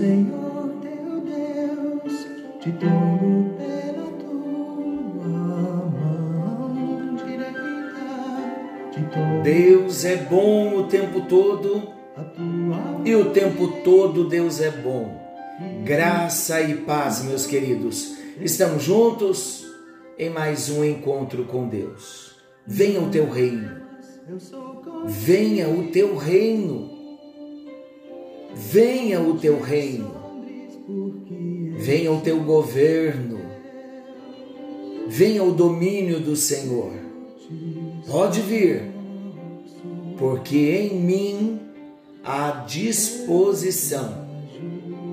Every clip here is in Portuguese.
Senhor teu Deus, te tomo pela tua mão direita. Te tomo Deus é bom o tempo todo e o tempo todo Deus é bom. Graça e paz, meus queridos. Estamos juntos em mais um encontro com Deus. Venha o teu reino. Venha o teu reino. Venha o teu reino. Venha o teu governo. Venha o domínio do Senhor. Pode vir, porque em mim há disposição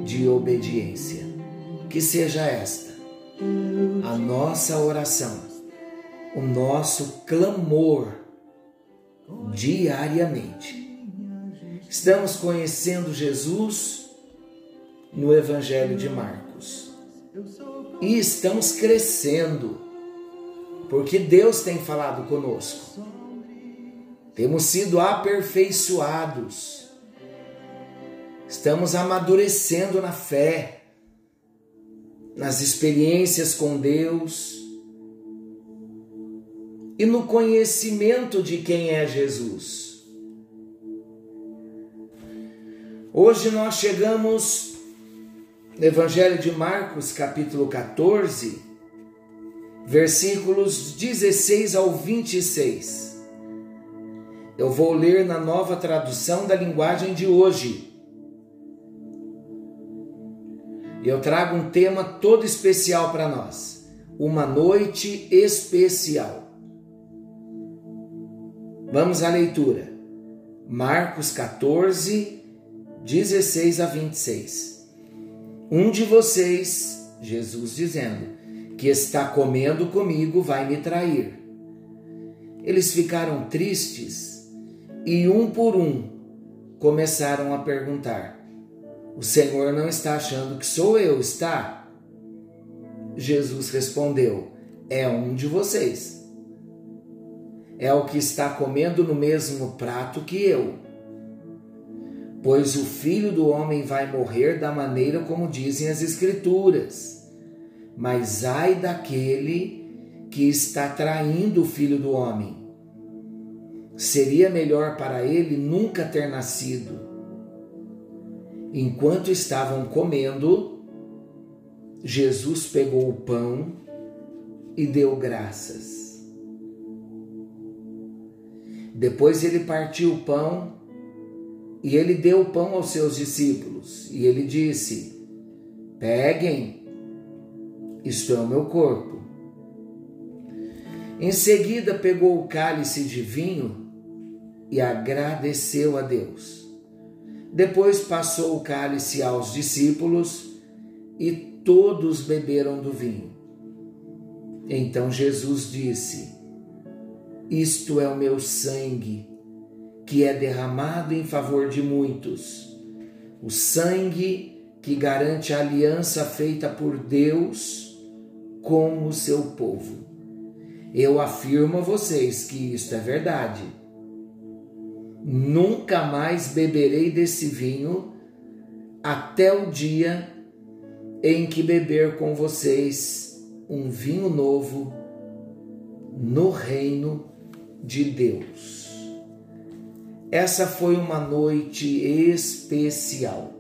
de obediência. Que seja esta a nossa oração, o nosso clamor diariamente. Estamos conhecendo Jesus no Evangelho de Marcos e estamos crescendo, porque Deus tem falado conosco. Temos sido aperfeiçoados, estamos amadurecendo na fé, nas experiências com Deus e no conhecimento de quem é Jesus. Hoje nós chegamos no Evangelho de Marcos, capítulo 14, versículos 16 ao 26. Eu vou ler na nova tradução da linguagem de hoje. E eu trago um tema todo especial para nós: uma noite especial. Vamos à leitura. Marcos 14, 16 a 26. Um de vocês, Jesus dizendo, que está comendo comigo vai me trair. Eles ficaram tristes e um por um começaram a perguntar: O Senhor não está achando que sou eu, está? Jesus respondeu: É um de vocês. É o que está comendo no mesmo prato que eu. Pois o filho do homem vai morrer da maneira como dizem as Escrituras. Mas ai daquele que está traindo o filho do homem. Seria melhor para ele nunca ter nascido. Enquanto estavam comendo, Jesus pegou o pão e deu graças. Depois ele partiu o pão e ele deu o pão aos seus discípulos. E ele disse: Peguem, isto é o meu corpo. Em seguida pegou o cálice de vinho e agradeceu a Deus. Depois passou o cálice aos discípulos e todos beberam do vinho. Então Jesus disse: Isto é o meu sangue, que é derramado em favor de muitos. O sangue que garante a aliança feita por Deus com o seu povo. Eu afirmo a vocês que isto é verdade. Nunca mais beberei desse vinho até o dia em que beber com vocês um vinho novo no reino de Deus. Essa foi uma noite especial.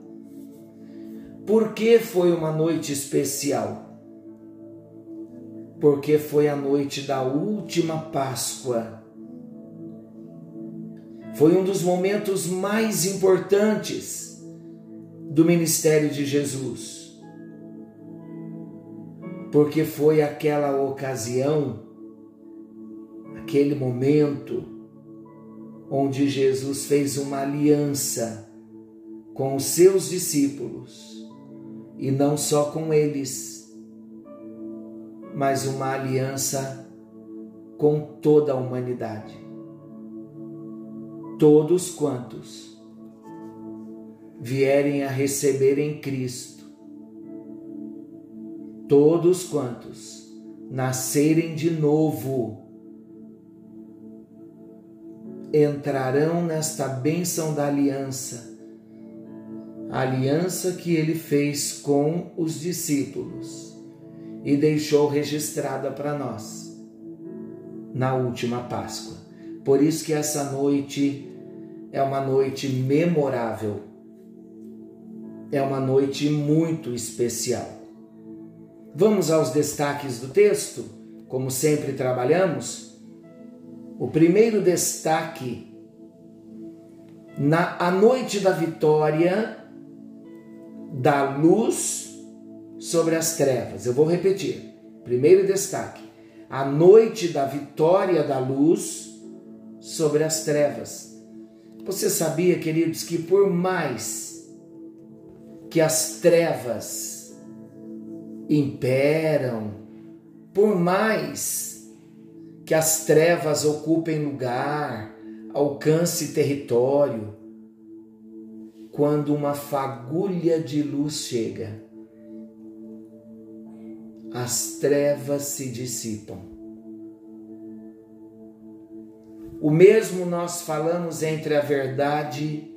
Por que foi uma noite especial? Porque foi a noite da última Páscoa. Foi um dos momentos mais importantes do ministério de Jesus. Porque foi aquela ocasião, aquele momento, onde Jesus fez uma aliança com os seus discípulos, e não só com eles, mas uma aliança com toda a humanidade. Todos quantos vierem a receber em Cristo, todos quantos nascerem de novo, entrarão nesta bênção da aliança, a aliança que ele fez com os discípulos e deixou registrada para nós na última Páscoa. Por isso que essa noite é uma noite memorável. É uma noite muito especial. Vamos aos destaques do texto, como sempre trabalhamos. O primeiro destaque na a noite da vitória da luz sobre as trevas. Eu vou repetir. Primeiro destaque: a noite da vitória da luz sobre as trevas. Você sabia, queridos, que por mais que as trevas imperam, por mais que as trevas ocupem lugar, alcance território, quando uma fagulha de luz chega, as trevas se dissipam. O mesmo nós falamos entre a verdade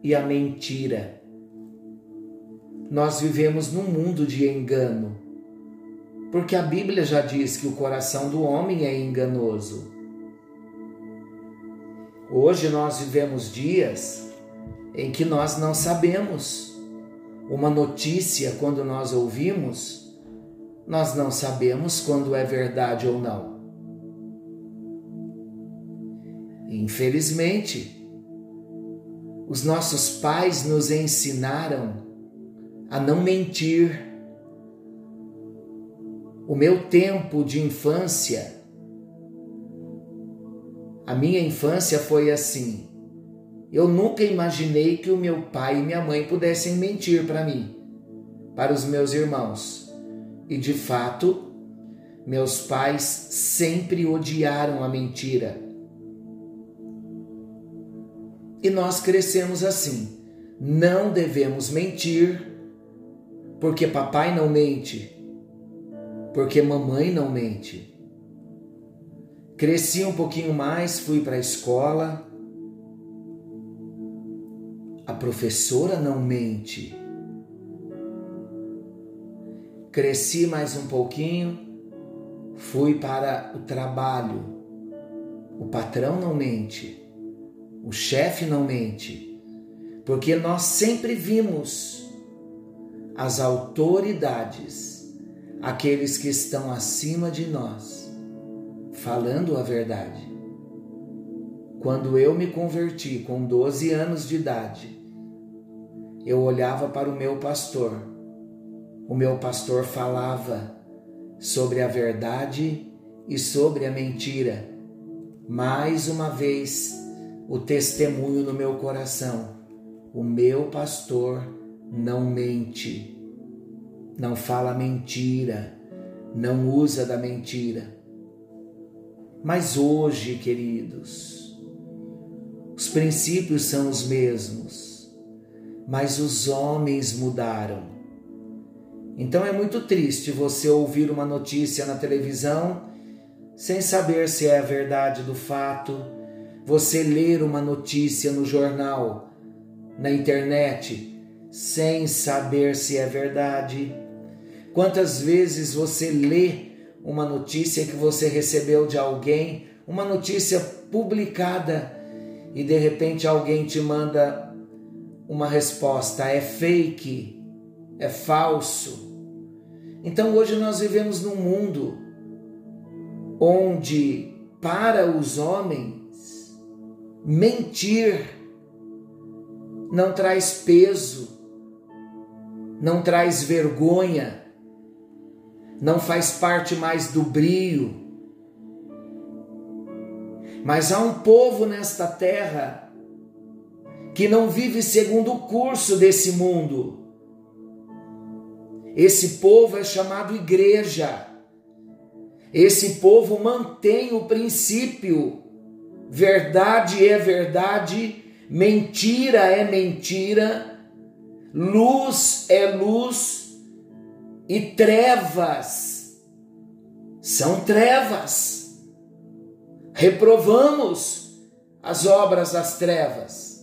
e a mentira. Nós vivemos num mundo de engano, porque a Bíblia já diz que o coração do homem é enganoso. Hoje nós vivemos dias em que nós não sabemos. Uma notícia, quando nós ouvimos, nós não sabemos quando é verdade ou não. Infelizmente, os nossos pais nos ensinaram a não mentir. O meu tempo de infância, a minha infância foi assim. Eu nunca imaginei que o meu pai e minha mãe pudessem mentir para mim, para os meus irmãos. E de fato, meus pais sempre odiaram a mentira. E nós crescemos assim. Não devemos mentir, porque papai não mente, porque mamãe não mente. Cresci um pouquinho mais, fui para a escola. A professora não mente. Cresci mais um pouquinho, fui para o trabalho. O patrão não mente. O chefe não mente, porque nós sempre vimos as autoridades, aqueles que estão acima de nós, falando a verdade. Quando eu me converti com 12 anos de idade, eu olhava para o meu pastor. O meu pastor falava sobre a verdade e sobre a mentira. Mais uma vez, o testemunho no meu coração. O meu pastor não mente, não fala mentira, não usa da mentira. Mas hoje, queridos, os princípios são os mesmos, mas os homens mudaram. Então é muito triste você ouvir uma notícia na televisão sem saber se é a verdade do fato você ler uma notícia no jornal, na internet, sem saber se é verdade? Quantas vezes você lê uma notícia que você recebeu de alguém, uma notícia publicada, e de repente alguém te manda uma resposta: é fake, é falso. Então hoje nós vivemos num mundo onde, para os homens, mentir não traz peso, não traz vergonha, não faz parte mais do brio. Mas há um povo nesta terra que não vive segundo o curso desse mundo. Esse povo é chamado igreja. Esse povo mantém o princípio verdade é verdade, mentira é mentira, luz é luz e trevas são trevas. Reprovamos as obras das trevas.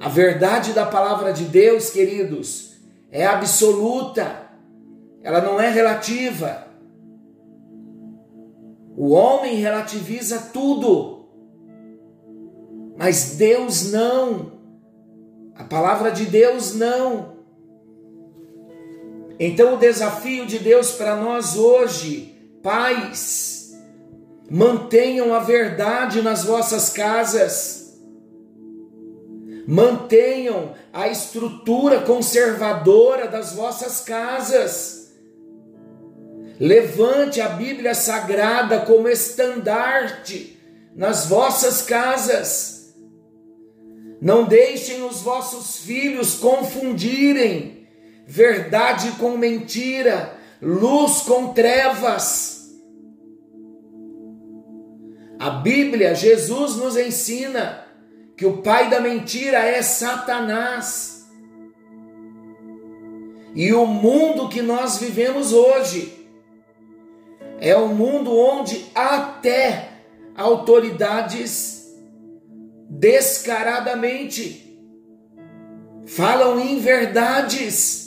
A verdade da palavra de Deus, queridos, é absoluta, ela não é relativa. O homem relativiza tudo, mas Deus não. A palavra de Deus não. Então, o desafio de Deus para nós hoje, pais, mantenham a verdade nas vossas casas, mantenham a estrutura conservadora das vossas casas. Levante a Bíblia Sagrada como estandarte nas vossas casas. Não deixem os vossos filhos confundirem verdade com mentira, luz com trevas. A Bíblia, Jesus nos ensina que o pai da mentira é Satanás. E o mundo que nós vivemos hoje é um mundo onde até autoridades descaradamente falam inverdades,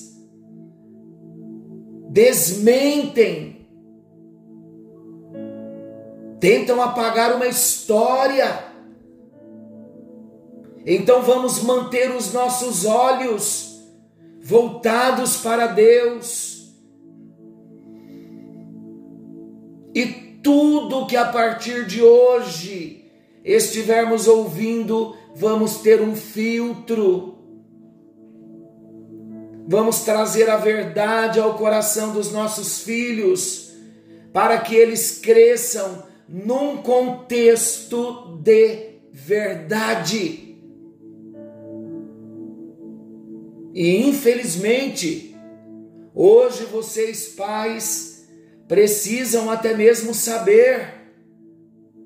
desmentem, tentam apagar uma história. Então vamos manter os nossos olhos voltados para Deus E tudo que a partir de hoje estivermos ouvindo, vamos ter um filtro. Vamos trazer a verdade ao coração dos nossos filhos, para que eles cresçam num contexto de verdade. E infelizmente, hoje vocês pais precisam até mesmo saber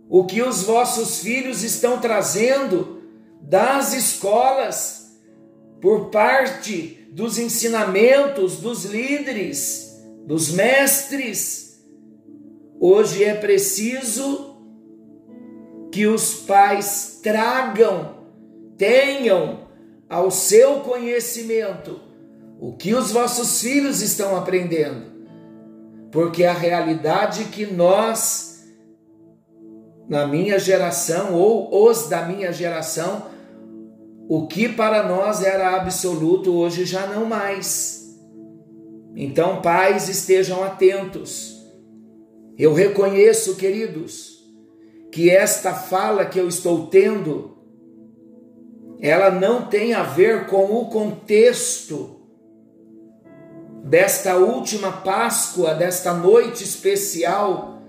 o que os vossos filhos estão trazendo das escolas por parte dos ensinamentos dos líderes, dos mestres. Hoje é preciso que os pais tragam, tenham ao seu conhecimento o que os vossos filhos estão aprendendo porque a realidade que nós, na minha geração, ou os da minha geração, o que para nós era absoluto, hoje já não mais. Então, pais, estejam atentos. Eu reconheço, queridos, que esta fala que eu estou tendo, ela não tem a ver com o contexto desta última Páscoa, desta noite especial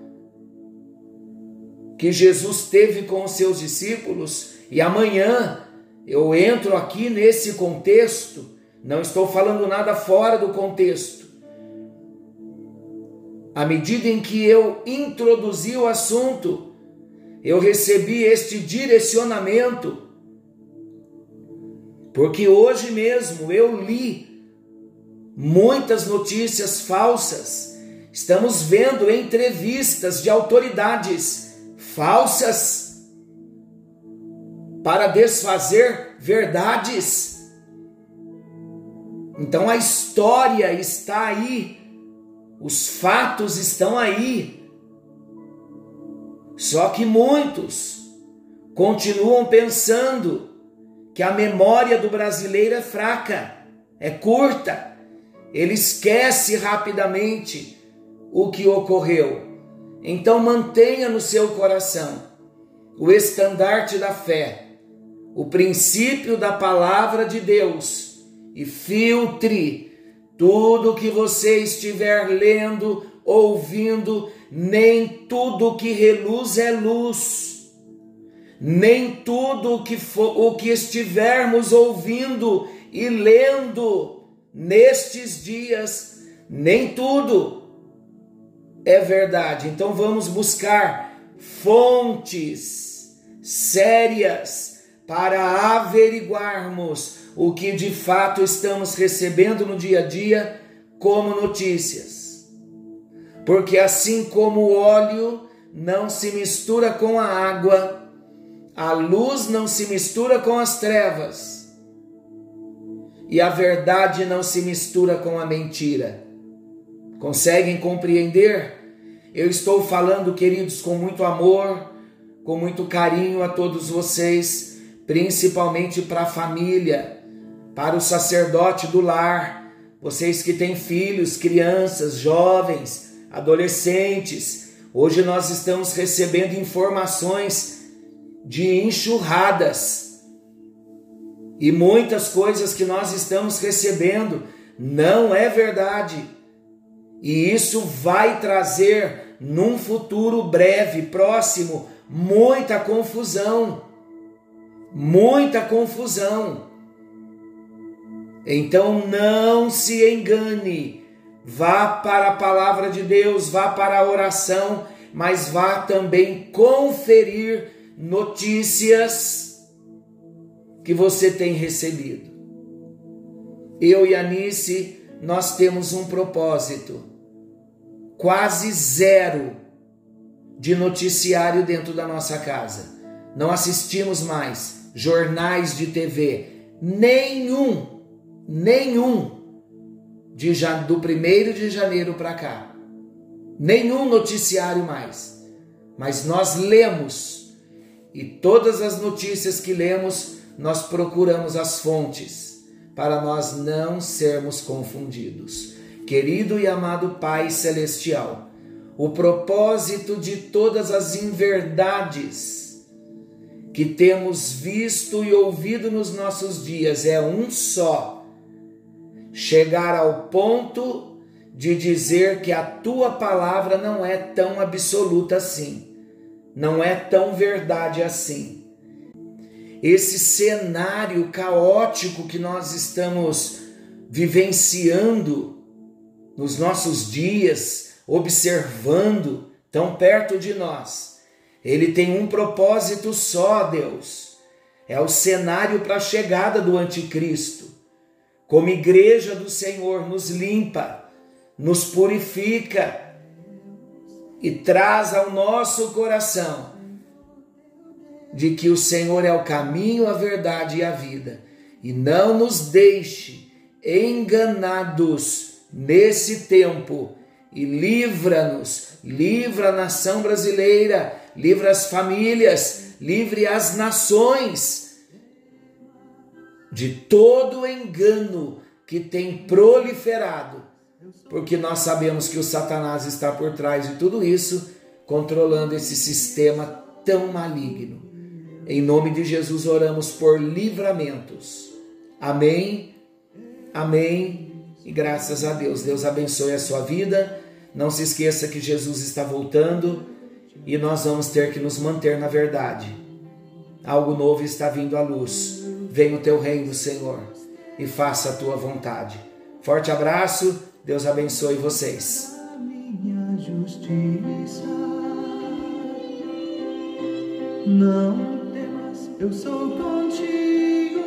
que Jesus teve com os seus discípulos, e amanhã eu entro aqui nesse contexto, não estou falando nada fora do contexto. À medida em que eu introduzi o assunto, eu recebi este direcionamento, porque hoje mesmo eu li muitas notícias falsas. Estamos vendo entrevistas de autoridades falsas para desfazer verdades. Então a história está aí, os fatos estão aí. Só que muitos continuam pensando que a memória do brasileiro é fraca, é curta ele esquece rapidamente o que ocorreu. Então mantenha no seu coração o estandarte da fé, o princípio da palavra de Deus e filtre tudo que você estiver lendo, ouvindo, nem tudo que reluz é luz. Nem tudo que, for, o que estivermos ouvindo e lendo nestes dias, nem tudo é verdade. Então vamos buscar fontes sérias para averiguarmos o que de fato estamos recebendo no dia a dia como notícias. Porque assim como o óleo não se mistura com a água, a luz não se mistura com as trevas. e a verdade não se mistura com a mentira. Conseguem compreender? Eu estou falando, queridos, com muito amor, com muito carinho a todos vocês, principalmente para a família, para o sacerdote do lar, vocês que têm filhos, crianças, jovens, adolescentes. Hoje nós estamos recebendo informações de enxurradas e muitas coisas que nós estamos recebendo não é verdade. E isso vai trazer num futuro breve, próximo, muita confusão. Muita confusão. Então não se engane. Vá para a palavra de Deus, vá para a oração, mas vá também conferir notícias que você tem recebido. Eu e Anice, nós temos um propósito quase zero de noticiário dentro da nossa casa. Não assistimos mais jornais de TV, nenhum, nenhum de do primeiro de janeiro para cá. Nenhum noticiário mais. Mas nós lemos e todas as notícias que lemos, nós procuramos as fontes para nós não sermos confundidos. Querido e amado Pai Celestial, o propósito de todas as inverdades que temos visto e ouvido nos nossos dias é um só: chegar ao ponto de dizer que a tua palavra não é tão absoluta assim, não é tão verdade assim. Esse cenário caótico que nós estamos vivenciando nos nossos dias, observando tão perto de nós. Ele tem um propósito só, Deus. É o cenário para a chegada do anticristo. Como igreja do Senhor, nos limpa, nos purifica e traz ao nosso coração de que o Senhor é o caminho, a verdade e a vida. E não nos deixe enganados nesse tempo e livra-nos, livra a nação brasileira, livra as famílias, livre as nações de todo engano que tem proliferado, porque nós sabemos que o Satanás está por trás de tudo isso, controlando esse sistema tão maligno. Em nome de Jesus oramos por livramentos. Amém. Amém e graças a Deus. Deus abençoe a sua vida. Não se esqueça que Jesus está voltando e nós vamos ter que nos manter na verdade. Algo novo está vindo à luz. Venha o teu reino, Senhor, e faça a tua vontade. Forte abraço. Deus abençoe vocês. Não temas, eu sou contigo.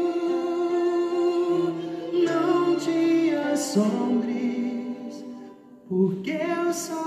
Não te assombres, porque eu sou.